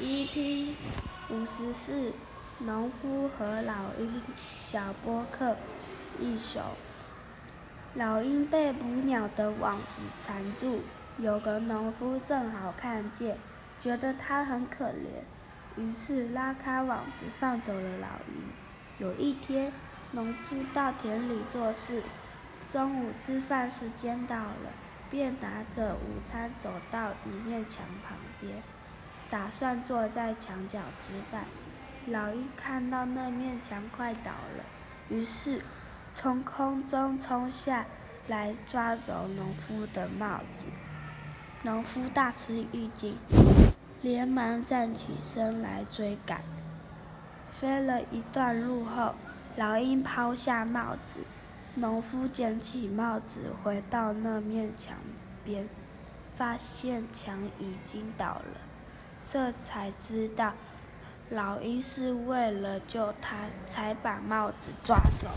EP 五十四，农夫和老鹰小波克一首。老鹰被捕鸟的网子缠住，有个农夫正好看见，觉得它很可怜，于是拉开网子放走了老鹰。有一天，农夫到田里做事，中午吃饭时间到了，便拿着午餐走到一面墙旁边。打算坐在墙角吃饭，老鹰看到那面墙快倒了，于是从空中冲下来抓走农夫的帽子。农夫大吃一惊，连忙站起身来追赶。飞了一段路后，老鹰抛下帽子，农夫捡起帽子，回到那面墙边，发现墙已经倒了。这才知道，老鹰是为了救他才把帽子抓走。